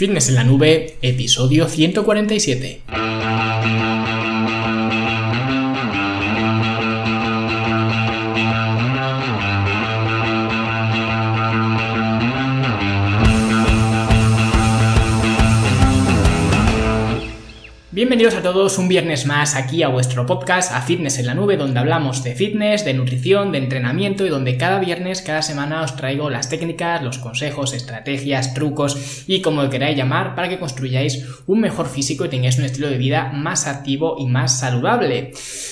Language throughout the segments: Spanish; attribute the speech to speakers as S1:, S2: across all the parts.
S1: Fitness en la Nube, episodio 147. Bienvenidos a todos un viernes más aquí a vuestro podcast, a Fitness en la Nube, donde hablamos de fitness, de nutrición, de entrenamiento y donde cada viernes, cada semana os traigo las técnicas, los consejos, estrategias, trucos y como lo queráis llamar para que construyáis un mejor físico y tengáis un estilo de vida más activo y más saludable.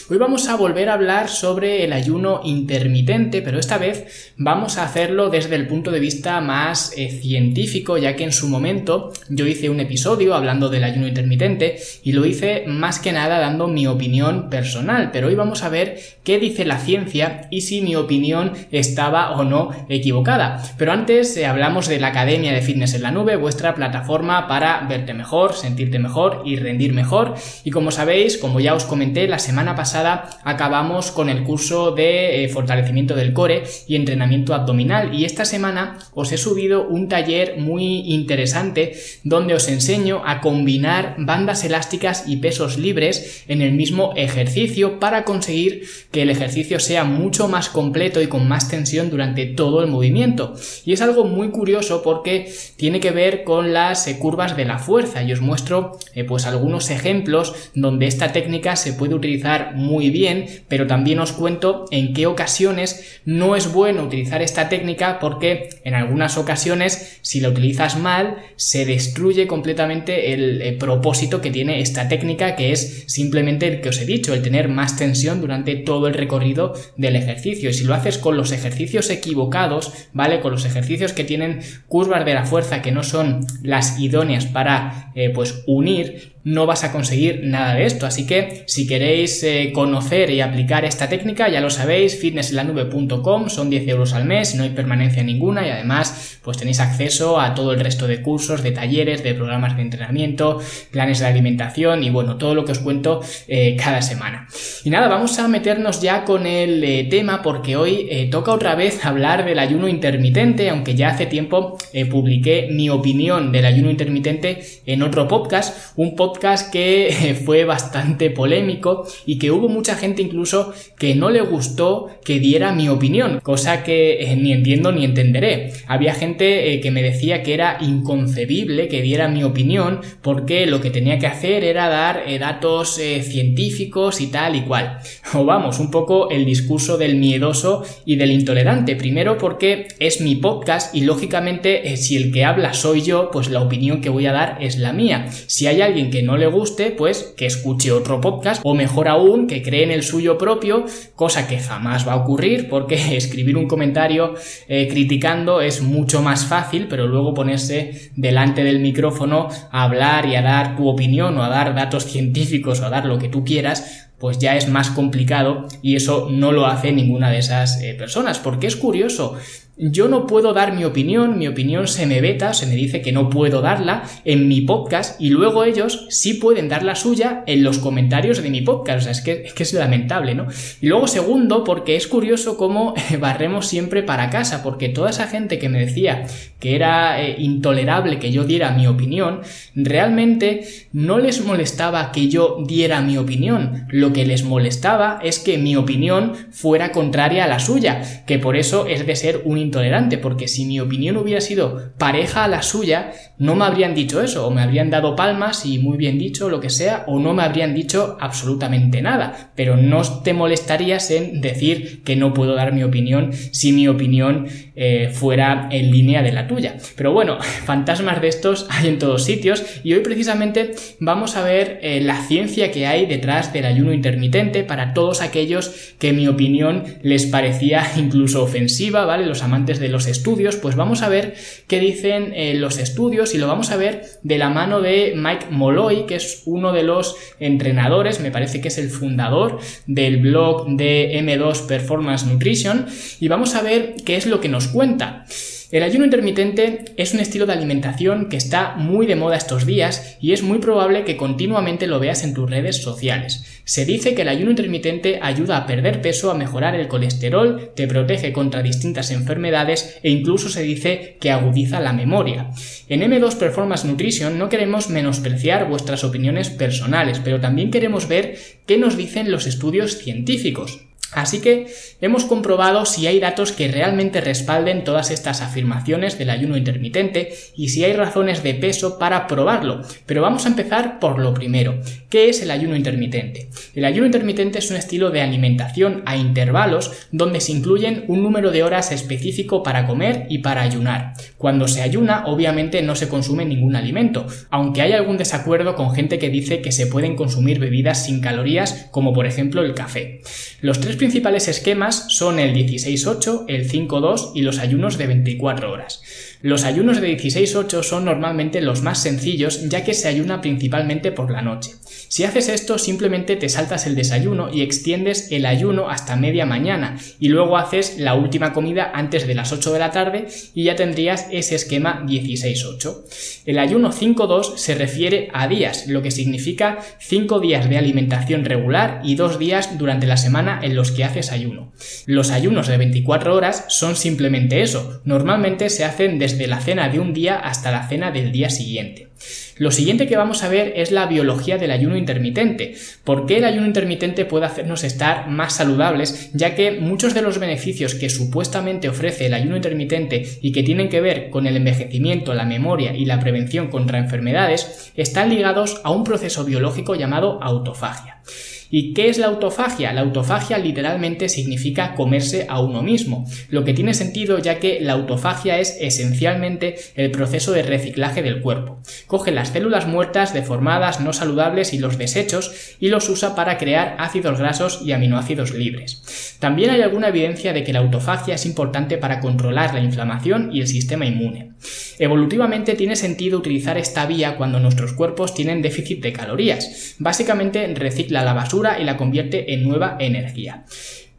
S1: Hoy vamos a volver a hablar sobre el ayuno intermitente, pero esta vez vamos a hacerlo desde el punto de vista más eh, científico, ya que en su momento yo hice un episodio hablando del ayuno intermitente y lo hice más que nada dando mi opinión personal, pero hoy vamos a ver qué dice la ciencia y si mi opinión estaba o no equivocada. Pero antes eh, hablamos de la Academia de Fitness en la Nube, vuestra plataforma para verte mejor, sentirte mejor y rendir mejor. Y como sabéis, como ya os comenté, la semana pasada acabamos con el curso de eh, fortalecimiento del core y entrenamiento abdominal y esta semana os he subido un taller muy interesante donde os enseño a combinar bandas elásticas y pesos libres en el mismo ejercicio para conseguir que el ejercicio sea mucho más completo y con más tensión durante todo el movimiento. Y es algo muy curioso porque tiene que ver con las eh, curvas de la fuerza y os muestro eh, pues algunos ejemplos donde esta técnica se puede utilizar muy bien, pero también os cuento en qué ocasiones no es bueno utilizar esta técnica porque en algunas ocasiones si la utilizas mal se destruye completamente el, el propósito que tiene esta técnica que es simplemente el que os he dicho, el tener más tensión durante todo el recorrido del ejercicio. Y si lo haces con los ejercicios equivocados, ¿vale? Con los ejercicios que tienen curvas de la fuerza que no son las idóneas para eh, pues unir, no vas a conseguir nada de esto. Así que si queréis eh, conocer y aplicar esta técnica, ya lo sabéis, fitnessenlanube.com, son 10 euros al mes, no hay permanencia ninguna y además pues tenéis acceso a todo el resto de cursos, de talleres, de programas de entrenamiento, planes de alimentación y bueno, todo lo que os cuento eh, cada semana. Y nada, vamos a meternos ya con el eh, tema porque hoy toca otra vez hablar del ayuno intermitente, aunque ya hace tiempo publiqué mi opinión del ayuno intermitente en otro podcast, un podcast que fue bastante polémico y que hubo mucha gente incluso que no le gustó que diera mi opinión, cosa que eh, ni entiendo ni entenderé. Había gente eh, que me decía que era inconcebible que diera mi opinión porque lo que tenía que hacer era dar eh, datos científicos y tal y cual. O vamos, un poco el discurso del miedoso y del intolerante. Primero porque es mi podcast y lógicamente si el que habla soy yo, pues la opinión que voy a dar es la mía. Si hay alguien que no le guste, pues que escuche otro podcast o mejor aún que cree en el suyo propio, cosa que jamás va a ocurrir porque escribir un comentario eh, criticando es mucho más fácil, pero luego ponerse delante del micrófono a hablar y a dar tu opinión o a dar datos científicos o a dar lo que tú quieras, pues ya es más complicado y eso no lo hace ninguna de esas eh, personas. Porque es curioso, yo no puedo dar mi opinión, mi opinión se me veta, se me dice que no puedo darla en mi podcast y luego ellos sí pueden dar la suya en los comentarios de mi podcast. O sea, es que es, lamentable, ¿no? Y luego segundo, porque es curioso cómo barremos siempre para casa, porque toda esa gente que me decía que era eh, intolerable que yo diera mi opinión, realmente no les molestaba que yo diera mi opinión. Que les molestaba es que mi opinión fuera contraria a la suya, que por eso es de ser un intolerante, porque si mi opinión hubiera sido pareja a la suya, no me habrían dicho eso, o me habrían dado palmas y muy bien dicho, lo que sea, o no me habrían dicho absolutamente nada, pero no te molestarías en decir que no puedo dar mi opinión si mi opinión eh, fuera en línea de la tuya. Pero bueno, fantasmas de estos hay en todos sitios y hoy precisamente vamos a ver eh, la ciencia que hay detrás del ayuno intermitente para todos aquellos que mi opinión les parecía incluso ofensiva, ¿vale? Los amantes de los estudios, pues vamos a ver qué dicen eh, los estudios y lo vamos a ver de la mano de Mike Molloy, que es uno de los entrenadores, me parece que es el fundador del blog de M2 Performance Nutrition, y vamos a ver qué es lo que nos cuenta. El ayuno intermitente es un estilo de alimentación que está muy de moda estos días y es muy probable que continuamente lo veas en tus redes sociales. Se dice que el ayuno intermitente ayuda a perder peso, a mejorar el colesterol, te protege contra distintas enfermedades e incluso se dice que agudiza la memoria. En M2 Performance Nutrition no queremos menospreciar vuestras opiniones personales, pero también queremos ver qué nos dicen los estudios científicos. Así que hemos comprobado si hay datos que realmente respalden todas estas afirmaciones del ayuno intermitente y si hay razones de peso para probarlo. Pero vamos a empezar por lo primero. ¿Qué es el ayuno intermitente? El ayuno intermitente es un estilo de alimentación a intervalos donde se incluyen un número de horas específico para comer y para ayunar. Cuando se ayuna, obviamente no se consume ningún alimento, aunque hay algún desacuerdo con gente que dice que se pueden consumir bebidas sin calorías, como por ejemplo el café. Los tres principales esquemas son el 16-8, el 5-2 y los ayunos de 24 horas. Los ayunos de 16-8 son normalmente los más sencillos ya que se ayuna principalmente por la noche. Si haces esto simplemente te saltas el desayuno y extiendes el ayuno hasta media mañana y luego haces la última comida antes de las 8 de la tarde y ya tendrías ese esquema 16-8. El ayuno 5-2 se refiere a días, lo que significa 5 días de alimentación regular y 2 días durante la semana en los que haces ayuno. Los ayunos de 24 horas son simplemente eso, normalmente se hacen desde la cena de un día hasta la cena del día siguiente. Lo siguiente que vamos a ver es la biología del ayuno intermitente. ¿Por qué el ayuno intermitente puede hacernos estar más saludables? Ya que muchos de los beneficios que supuestamente ofrece el ayuno intermitente y que tienen que ver con el envejecimiento, la memoria y la prevención contra enfermedades están ligados a un proceso biológico llamado autofagia. ¿Y qué es la autofagia? La autofagia literalmente significa comerse a uno mismo, lo que tiene sentido ya que la autofagia es esencialmente el proceso de reciclaje del cuerpo. Coge las células muertas, deformadas, no saludables y los desechos y los usa para crear ácidos grasos y aminoácidos libres. También hay alguna evidencia de que la autofagia es importante para controlar la inflamación y el sistema inmune. Evolutivamente tiene sentido utilizar esta vía cuando nuestros cuerpos tienen déficit de calorías. Básicamente recicla la basura y la convierte en nueva energía.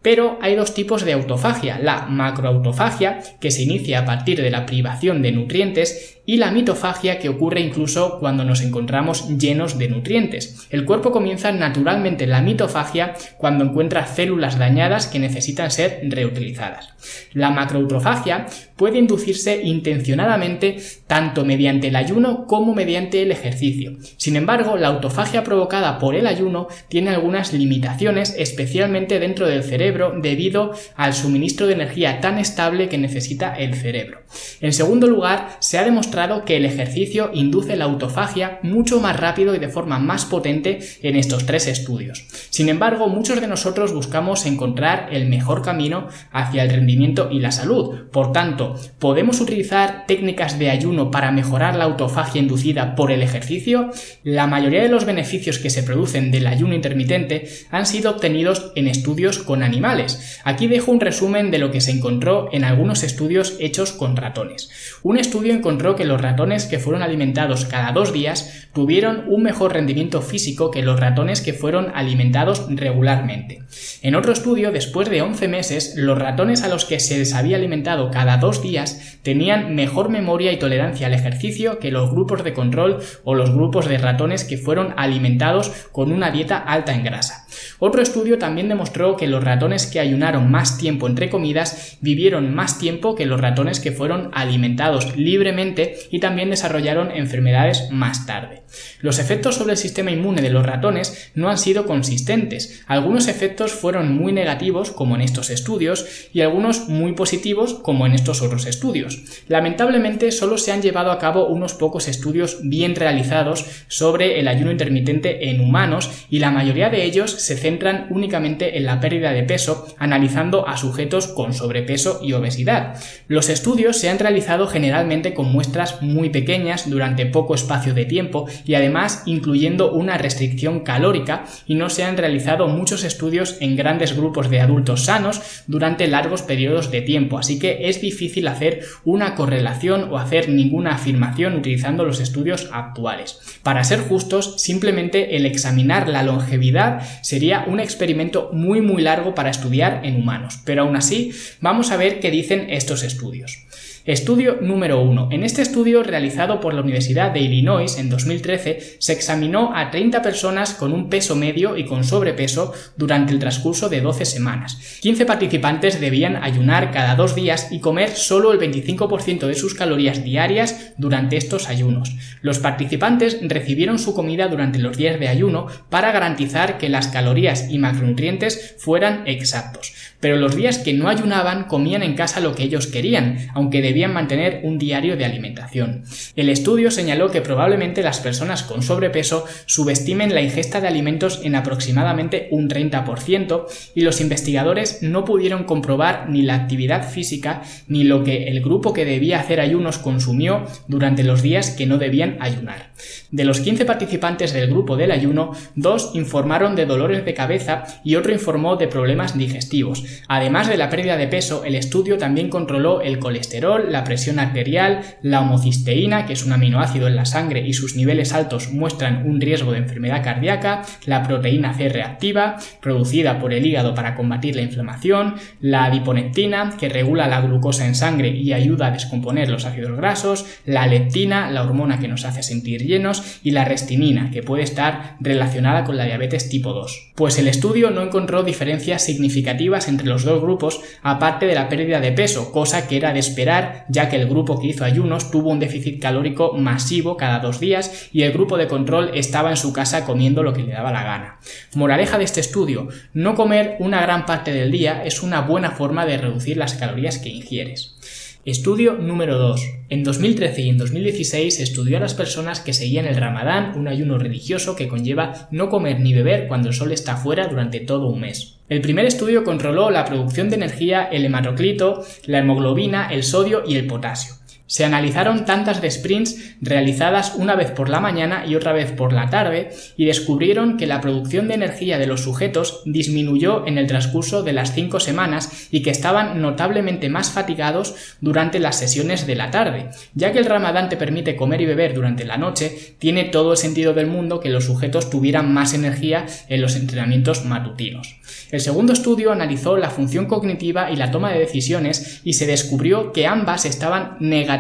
S1: Pero hay dos tipos de autofagia, la macroautofagia, que se inicia a partir de la privación de nutrientes, y la mitofagia que ocurre incluso cuando nos encontramos llenos de nutrientes. El cuerpo comienza naturalmente la mitofagia cuando encuentra células dañadas que necesitan ser reutilizadas. La macroautofagia puede inducirse intencionadamente tanto mediante el ayuno como mediante el ejercicio. Sin embargo, la autofagia provocada por el ayuno tiene algunas limitaciones, especialmente dentro del cerebro, debido al suministro de energía tan estable que necesita el cerebro. En segundo lugar, se ha demostrado que el ejercicio induce la autofagia mucho más rápido y de forma más potente en estos tres estudios. Sin embargo, muchos de nosotros buscamos encontrar el mejor camino hacia el rendimiento y la salud. Por tanto, ¿podemos utilizar técnicas de ayuno para mejorar la autofagia inducida por el ejercicio? La mayoría de los beneficios que se producen del ayuno intermitente han sido obtenidos en estudios con animales. Aquí dejo un resumen de lo que se encontró en algunos estudios hechos con ratones. Un estudio encontró que los ratones que fueron alimentados cada dos días tuvieron un mejor rendimiento físico que los ratones que fueron alimentados regularmente. En otro estudio, después de 11 meses, los ratones a los que se les había alimentado cada dos días tenían mejor memoria y tolerancia al ejercicio que los grupos de control o los grupos de ratones que fueron alimentados con una dieta alta en grasa. Otro estudio también demostró que los ratones que ayunaron más tiempo entre comidas vivieron más tiempo que los ratones que fueron alimentados libremente y también desarrollaron enfermedades más tarde. Los efectos sobre el sistema inmune de los ratones no han sido consistentes. Algunos efectos fueron muy negativos, como en estos estudios, y algunos muy positivos, como en estos otros estudios. Lamentablemente, solo se han llevado a cabo unos pocos estudios bien realizados sobre el ayuno intermitente en humanos, y la mayoría de ellos se centran únicamente en la pérdida de peso, analizando a sujetos con sobrepeso y obesidad. Los estudios se han realizado generalmente con muestras muy pequeñas durante poco espacio de tiempo y además incluyendo una restricción calórica y no se han realizado muchos estudios en grandes grupos de adultos sanos durante largos periodos de tiempo, así que es difícil hacer una correlación o hacer ninguna afirmación utilizando los estudios actuales. Para ser justos, simplemente el examinar la longevidad sería un experimento muy muy largo para estudiar en humanos, pero aún así vamos a ver qué dicen estos estudios. Estudio número 1. En este estudio realizado por la Universidad de Illinois en 2013 se examinó a 30 personas con un peso medio y con sobrepeso durante el transcurso de 12 semanas. 15 participantes debían ayunar cada dos días y comer solo el 25% de sus calorías diarias durante estos ayunos. Los participantes recibieron su comida durante los días de ayuno para garantizar que las calorías y macronutrientes fueran exactos. Pero los días que no ayunaban comían en casa lo que ellos querían, aunque debían mantener un diario de alimentación. El estudio señaló que probablemente las personas con sobrepeso subestimen la ingesta de alimentos en aproximadamente un 30% y los investigadores no pudieron comprobar ni la actividad física ni lo que el grupo que debía hacer ayunos consumió durante los días que no debían ayunar. De los 15 participantes del grupo del ayuno, dos informaron de dolores de cabeza y otro informó de problemas digestivos. Además de la pérdida de peso, el estudio también controló el colesterol, la presión arterial, la homocisteína, que es un aminoácido en la sangre y sus niveles altos muestran un riesgo de enfermedad cardíaca, la proteína C reactiva, producida por el hígado para combatir la inflamación, la adiponectina, que regula la glucosa en sangre y ayuda a descomponer los ácidos grasos, la leptina, la hormona que nos hace sentir llenos, y la restinina, que puede estar relacionada con la diabetes tipo 2. Pues el estudio no encontró diferencias significativas entre los dos grupos, aparte de la pérdida de peso, cosa que era de esperar, ya que el grupo que hizo ayunos tuvo un déficit calórico masivo cada dos días y el grupo de control estaba en su casa comiendo lo que le daba la gana. Moraleja de este estudio, no comer una gran parte del día es una buena forma de reducir las calorías que ingieres. Estudio número 2. En 2013 y en 2016 se estudió a las personas que seguían el ramadán, un ayuno religioso que conlleva no comer ni beber cuando el sol está fuera durante todo un mes. El primer estudio controló la producción de energía, el hematoclito, la hemoglobina, el sodio y el potasio. Se analizaron tantas de sprints realizadas una vez por la mañana y otra vez por la tarde y descubrieron que la producción de energía de los sujetos disminuyó en el transcurso de las cinco semanas y que estaban notablemente más fatigados durante las sesiones de la tarde. Ya que el ramadán te permite comer y beber durante la noche, tiene todo el sentido del mundo que los sujetos tuvieran más energía en los entrenamientos matutinos. El segundo estudio analizó la función cognitiva y la toma de decisiones y se descubrió que ambas estaban negativamente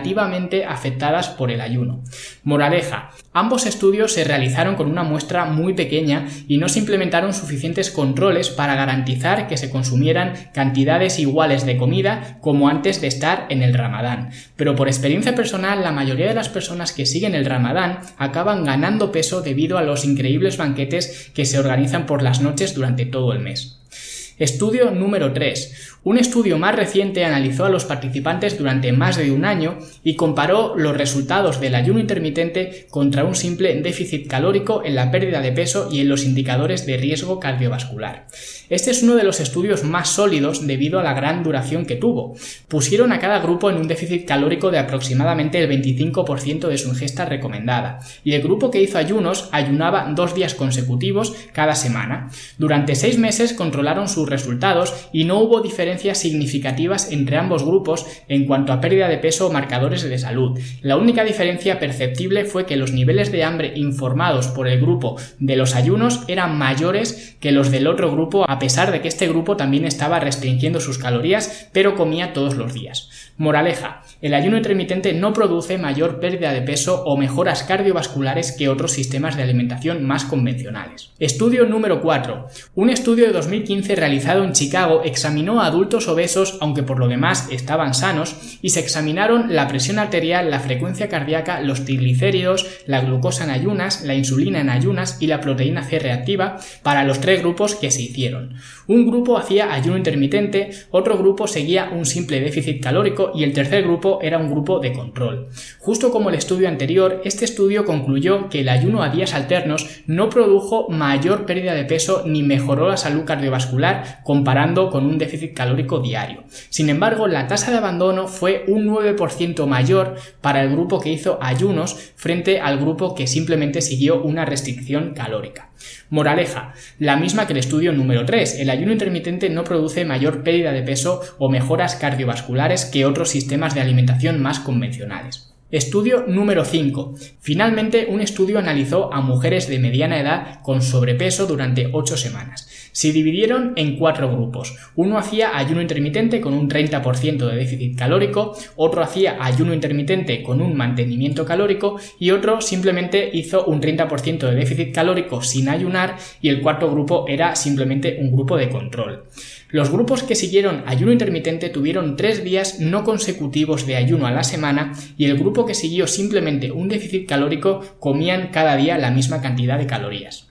S1: afectadas por el ayuno. Moraleja, ambos estudios se realizaron con una muestra muy pequeña y no se implementaron suficientes controles para garantizar que se consumieran cantidades iguales de comida como antes de estar en el ramadán. Pero por experiencia personal, la mayoría de las personas que siguen el ramadán acaban ganando peso debido a los increíbles banquetes que se organizan por las noches durante todo el mes. Estudio número 3. Un estudio más reciente analizó a los participantes durante más de un año y comparó los resultados del ayuno intermitente contra un simple déficit calórico en la pérdida de peso y en los indicadores de riesgo cardiovascular. Este es uno de los estudios más sólidos debido a la gran duración que tuvo. Pusieron a cada grupo en un déficit calórico de aproximadamente el 25% de su ingesta recomendada, y el grupo que hizo ayunos ayunaba dos días consecutivos cada semana. Durante seis meses controlaron resultados y no hubo diferencias significativas entre ambos grupos en cuanto a pérdida de peso o marcadores de salud. La única diferencia perceptible fue que los niveles de hambre informados por el grupo de los ayunos eran mayores que los del otro grupo a pesar de que este grupo también estaba restringiendo sus calorías, pero comía todos los días. Moraleja, el ayuno intermitente no produce mayor pérdida de peso o mejoras cardiovasculares que otros sistemas de alimentación más convencionales. Estudio número 4. Un estudio de 2015 realizado en Chicago examinó a adultos obesos, aunque por lo demás estaban sanos, y se examinaron la presión arterial, la frecuencia cardíaca, los triglicéridos, la glucosa en ayunas, la insulina en ayunas y la proteína C reactiva para los tres grupos que se hicieron. Un grupo hacía ayuno intermitente, otro grupo seguía un simple déficit calórico y el tercer grupo era un grupo de control. Justo como el estudio anterior, este estudio concluyó que el ayuno a días alternos no produjo mayor pérdida de peso ni mejoró la salud cardiovascular comparando con un déficit calórico diario. Sin embargo, la tasa de abandono fue un 9% mayor para el grupo que hizo ayunos frente al grupo que simplemente siguió una restricción calórica. Moraleja, la misma que el estudio número 3. El ayuno intermitente no produce mayor pérdida de peso o mejoras cardiovasculares que otros sistemas de alimentación más convencionales. Estudio número 5. Finalmente, un estudio analizó a mujeres de mediana edad con sobrepeso durante 8 semanas. Se dividieron en cuatro grupos. Uno hacía ayuno intermitente con un 30% de déficit calórico, otro hacía ayuno intermitente con un mantenimiento calórico y otro simplemente hizo un 30% de déficit calórico sin ayunar y el cuarto grupo era simplemente un grupo de control. Los grupos que siguieron ayuno intermitente tuvieron tres días no consecutivos de ayuno a la semana y el grupo que siguió simplemente un déficit calórico comían cada día la misma cantidad de calorías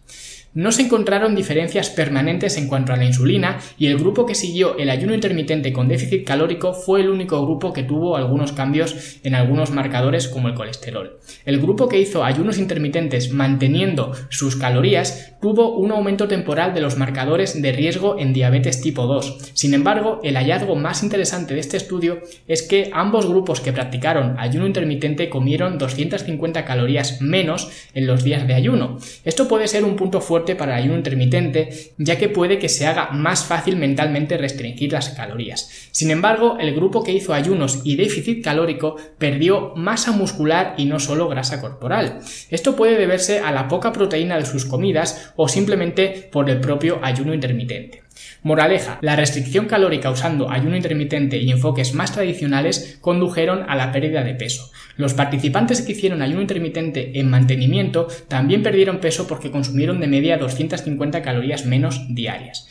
S1: no se encontraron diferencias permanentes en cuanto a la insulina y el grupo que siguió el ayuno intermitente con déficit calórico fue el único grupo que tuvo algunos cambios en algunos marcadores como el colesterol. El grupo que hizo ayunos intermitentes manteniendo sus calorías tuvo un aumento temporal de los marcadores de riesgo en diabetes tipo 2. Sin embargo, el hallazgo más interesante de este estudio es que ambos grupos que practicaron ayuno intermitente comieron 250 calorías menos en los días de ayuno. Esto puede ser un punto fuerte para el ayuno intermitente, ya que puede que se haga más fácil mentalmente restringir las calorías. Sin embargo, el grupo que hizo ayunos y déficit calórico perdió masa muscular y no solo grasa corporal. Esto puede deberse a la poca proteína de sus comidas o simplemente por el propio ayuno intermitente. Moraleja, la restricción calórica usando ayuno intermitente y enfoques más tradicionales condujeron a la pérdida de peso. Los participantes que hicieron ayuno intermitente en mantenimiento también perdieron peso porque consumieron de media 250 calorías menos diarias.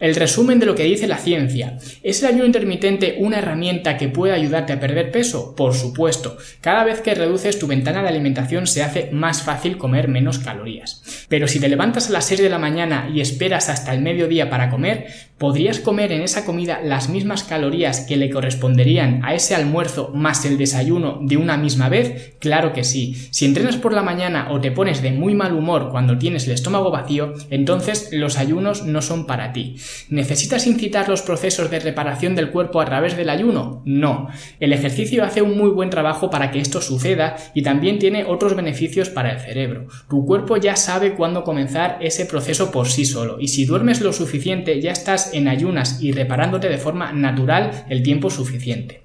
S1: El resumen de lo que dice la ciencia. ¿Es el ayuno intermitente una herramienta que puede ayudarte a perder peso? Por supuesto. Cada vez que reduces tu ventana de alimentación se hace más fácil comer menos calorías. Pero si te levantas a las 6 de la mañana y esperas hasta el mediodía para comer, ¿podrías comer en esa comida las mismas calorías que le corresponderían a ese almuerzo más el desayuno de una misma vez? Claro que sí. Si entrenas por la mañana o te pones de muy mal humor cuando tienes el estómago vacío, entonces los ayunos no son para ti. ¿Necesitas incitar los procesos de reparación del cuerpo a través del ayuno? No. El ejercicio hace un muy buen trabajo para que esto suceda y también tiene otros beneficios para el cerebro. Tu cuerpo ya sabe cuándo comenzar ese proceso por sí solo y si duermes lo suficiente ya estás en ayunas y reparándote de forma natural el tiempo suficiente.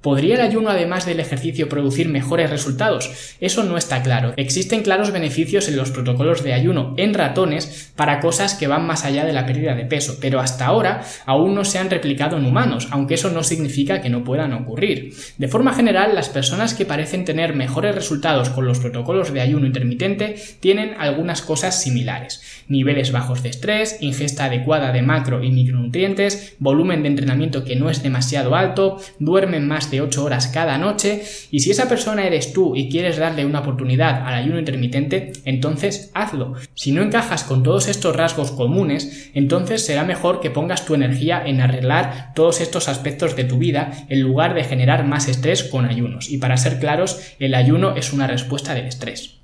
S1: ¿Podría el ayuno además del ejercicio producir mejores resultados? Eso no está claro. Existen claros beneficios en los protocolos de ayuno en ratones para cosas que van más allá de la pérdida de peso, pero hasta ahora aún no se han replicado en humanos, aunque eso no significa que no puedan ocurrir. De forma general, las personas que parecen tener mejores resultados con los protocolos de ayuno intermitente tienen algunas cosas similares. Niveles bajos de estrés, ingesta adecuada de macro y micronutrientes, volumen de entrenamiento que no es demasiado alto, duermen más de 8 horas cada noche y si esa persona eres tú y quieres darle una oportunidad al ayuno intermitente, entonces hazlo. Si no encajas con todos estos rasgos comunes, entonces será mejor que pongas tu energía en arreglar todos estos aspectos de tu vida en lugar de generar más estrés con ayunos. Y para ser claros, el ayuno es una respuesta del estrés.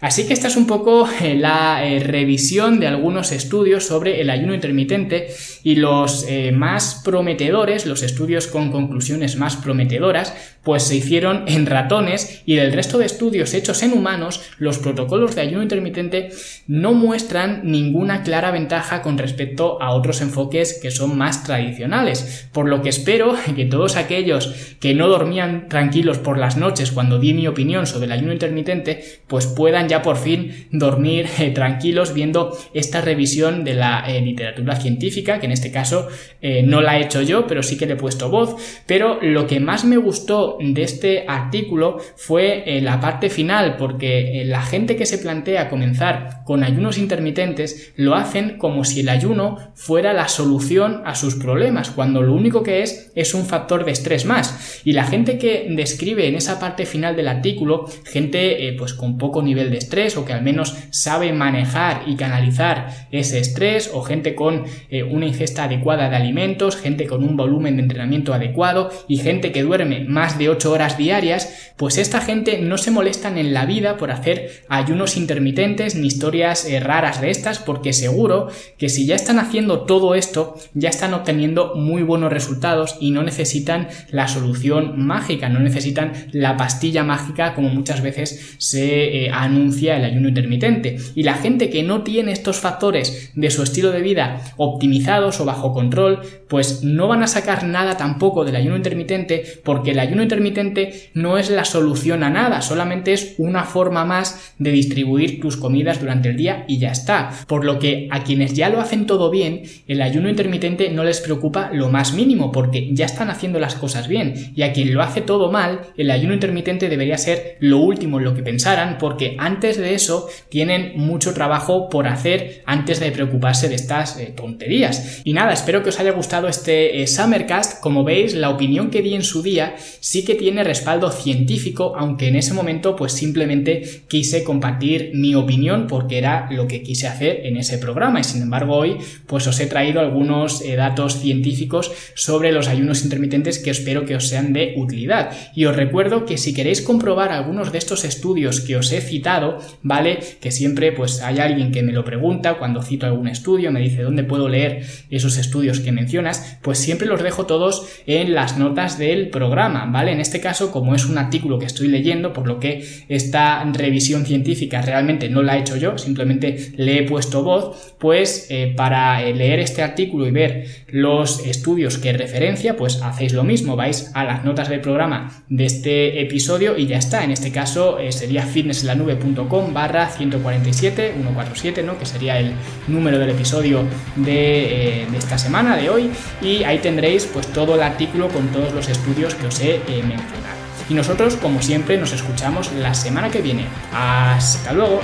S1: Así que esta es un poco eh, la eh, revisión de algunos estudios sobre el ayuno intermitente y los eh, más prometedores, los estudios con conclusiones más prometedoras, pues se hicieron en ratones y del resto de estudios hechos en humanos, los protocolos de ayuno intermitente no muestran ninguna clara ventaja con respecto a otros enfoques que son más tradicionales, por lo que espero que todos aquellos que no dormían tranquilos por las noches cuando di mi opinión sobre el ayuno intermitente, pues puedan ya por fin dormir eh, tranquilos viendo esta revisión de la eh, literatura científica, que en este caso eh, no la he hecho yo, pero sí que le he puesto voz. Pero lo que más me gustó de este artículo fue la parte final, porque la gente que se plantea comenzar con ayunos intermitentes lo hacen como si el ayuno fuera la solución a sus problemas, cuando lo único que es es un factor de estrés más. Y la gente que describe en esa parte final del artículo, gente pues con poco nivel de estrés o que al menos sabe manejar y canalizar ese estrés o gente con eh, una ingesta adecuada de alimentos, gente con un volumen de entrenamiento adecuado y gente que duerme más de 8 horas diarias, pues esta gente no se molestan en la vida por hacer ayunos intermitentes ni historias eh, raras de estas porque seguro que si ya están haciendo todo esto ya están obteniendo muy buenos resultados y no necesitan la solución mágica, no necesitan la pastilla mágica como muchas veces se eh, anuncia anuncia el ayuno intermitente. Y la gente que no tiene estos factores de su estilo de vida optimizados o bajo control, pues no van a sacar nada tampoco del ayuno intermitente porque el ayuno intermitente no es la solución a nada, solamente es una forma más de distribuir tus comidas durante el día y ya está. Por lo que a quienes ya lo hacen todo bien, el ayuno intermitente no les preocupa lo más mínimo porque ya están haciendo las cosas bien y a quien lo hace todo mal, el ayuno intermitente debería ser lo último en lo que pensaran porque antes de eso tienen mucho trabajo por hacer antes de preocuparse de estas eh, tonterías. Y nada, espero que os haya gustado este eh, Summercast. Como veis, la opinión que di en su día sí que tiene respaldo científico, aunque en ese momento pues simplemente quise compartir mi opinión porque era lo que quise hacer en ese programa y sin embargo hoy pues os he traído algunos eh, datos científicos sobre los ayunos intermitentes que espero que os sean de utilidad. Y os recuerdo que si queréis comprobar algunos de estos estudios que os he citado, ¿vale? Que siempre pues hay alguien que me lo pregunta cuando cito algún estudio, me dice dónde puedo leer esos estudios que mencionas, pues siempre los dejo todos en las notas del programa, ¿vale? En este caso, como es un artículo que estoy leyendo, por lo que esta revisión científica realmente no la he hecho yo, simplemente le he puesto voz, pues eh, para eh, leer este artículo y ver los estudios que referencia, pues hacéis lo mismo, vais a las notas del programa de este episodio y ya está. En este caso eh, sería fitnessenlanube.com barra 147, 147, ¿no? Que sería el número del episodio de, de, esta semana, de hoy, y ahí tendréis pues todo el artículo con todos los estudios que os he mencionado. Y nosotros, como siempre, nos escuchamos la semana que viene. Hasta luego.